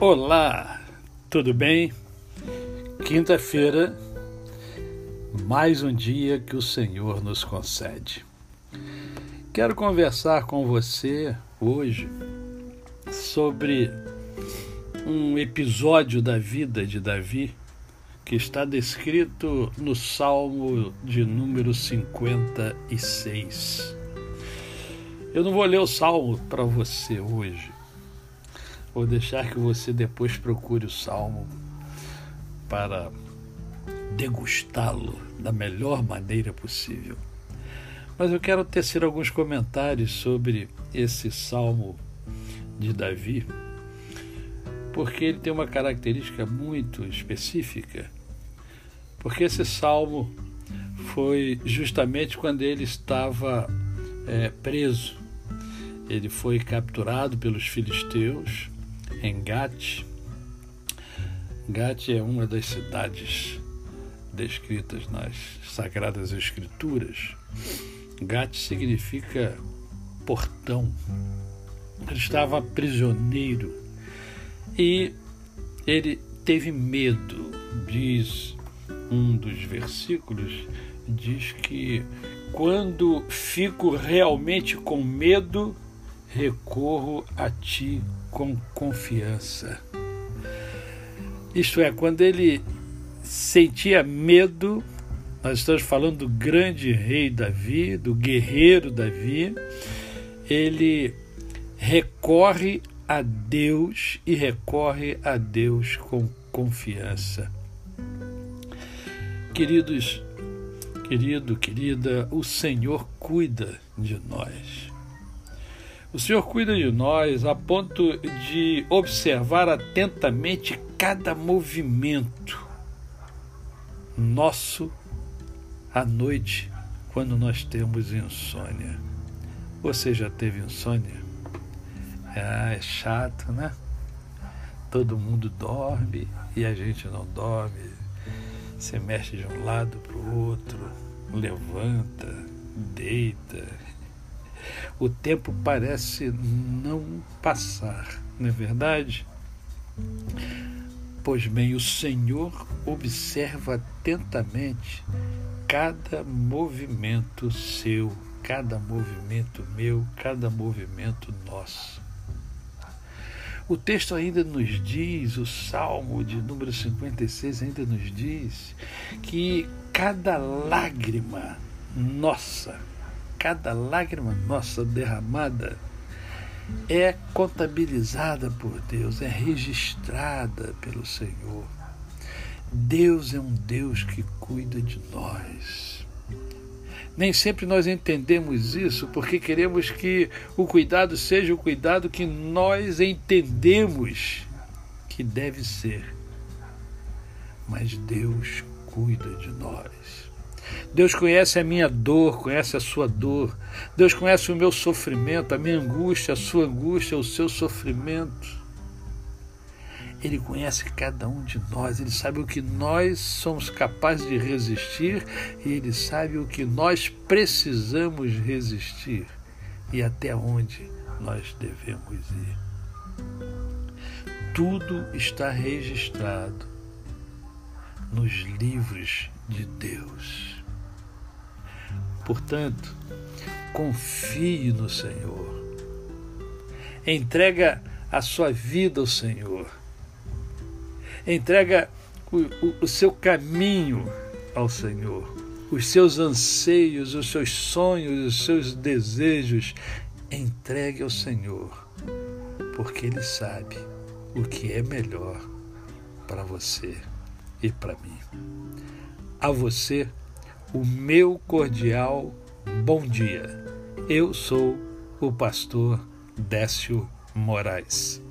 Olá, tudo bem? Quinta-feira, mais um dia que o Senhor nos concede. Quero conversar com você hoje sobre um episódio da vida de Davi que está descrito no Salmo de número 56. Eu não vou ler o salmo para você hoje. Vou deixar que você depois procure o salmo para degustá-lo da melhor maneira possível. Mas eu quero tecer alguns comentários sobre esse salmo de Davi, porque ele tem uma característica muito específica. Porque esse salmo foi justamente quando ele estava é, preso. Ele foi capturado pelos filisteus em Gate. Gate é uma das cidades descritas nas Sagradas Escrituras. Gate significa portão. Ele estava prisioneiro e ele teve medo, diz um dos versículos, diz que quando fico realmente com medo, recorro a ti com confiança. Isto é, quando ele sentia medo, nós estamos falando do grande rei Davi, do guerreiro Davi, ele recorre a Deus e recorre a Deus com confiança. Queridos, querido, querida, o Senhor cuida de nós. O Senhor cuida de nós a ponto de observar atentamente cada movimento nosso à noite, quando nós temos insônia. Você já teve insônia? Ah, é chato, né? Todo mundo dorme e a gente não dorme. Você mexe de um lado para o outro, levanta, deita, o tempo parece não passar, não é verdade? Pois bem, o Senhor observa atentamente cada movimento seu, cada movimento meu, cada movimento nosso. O texto ainda nos diz, o Salmo de número 56 ainda nos diz, que cada lágrima nossa, cada lágrima nossa derramada é contabilizada por Deus, é registrada pelo Senhor. Deus é um Deus que cuida de nós. Nem sempre nós entendemos isso porque queremos que o cuidado seja o cuidado que nós entendemos que deve ser. Mas Deus cuida de nós. Deus conhece a minha dor, conhece a sua dor. Deus conhece o meu sofrimento, a minha angústia, a sua angústia, o seu sofrimento. Ele conhece cada um de nós, ele sabe o que nós somos capazes de resistir e ele sabe o que nós precisamos resistir e até onde nós devemos ir. Tudo está registrado nos livros de Deus. Portanto, confie no Senhor. Entrega a sua vida ao Senhor. Entrega o, o, o seu caminho ao Senhor. Os seus anseios, os seus sonhos, os seus desejos, entregue ao Senhor, porque Ele sabe o que é melhor para você e para mim. A você, o meu cordial bom dia. Eu sou o pastor Décio Moraes.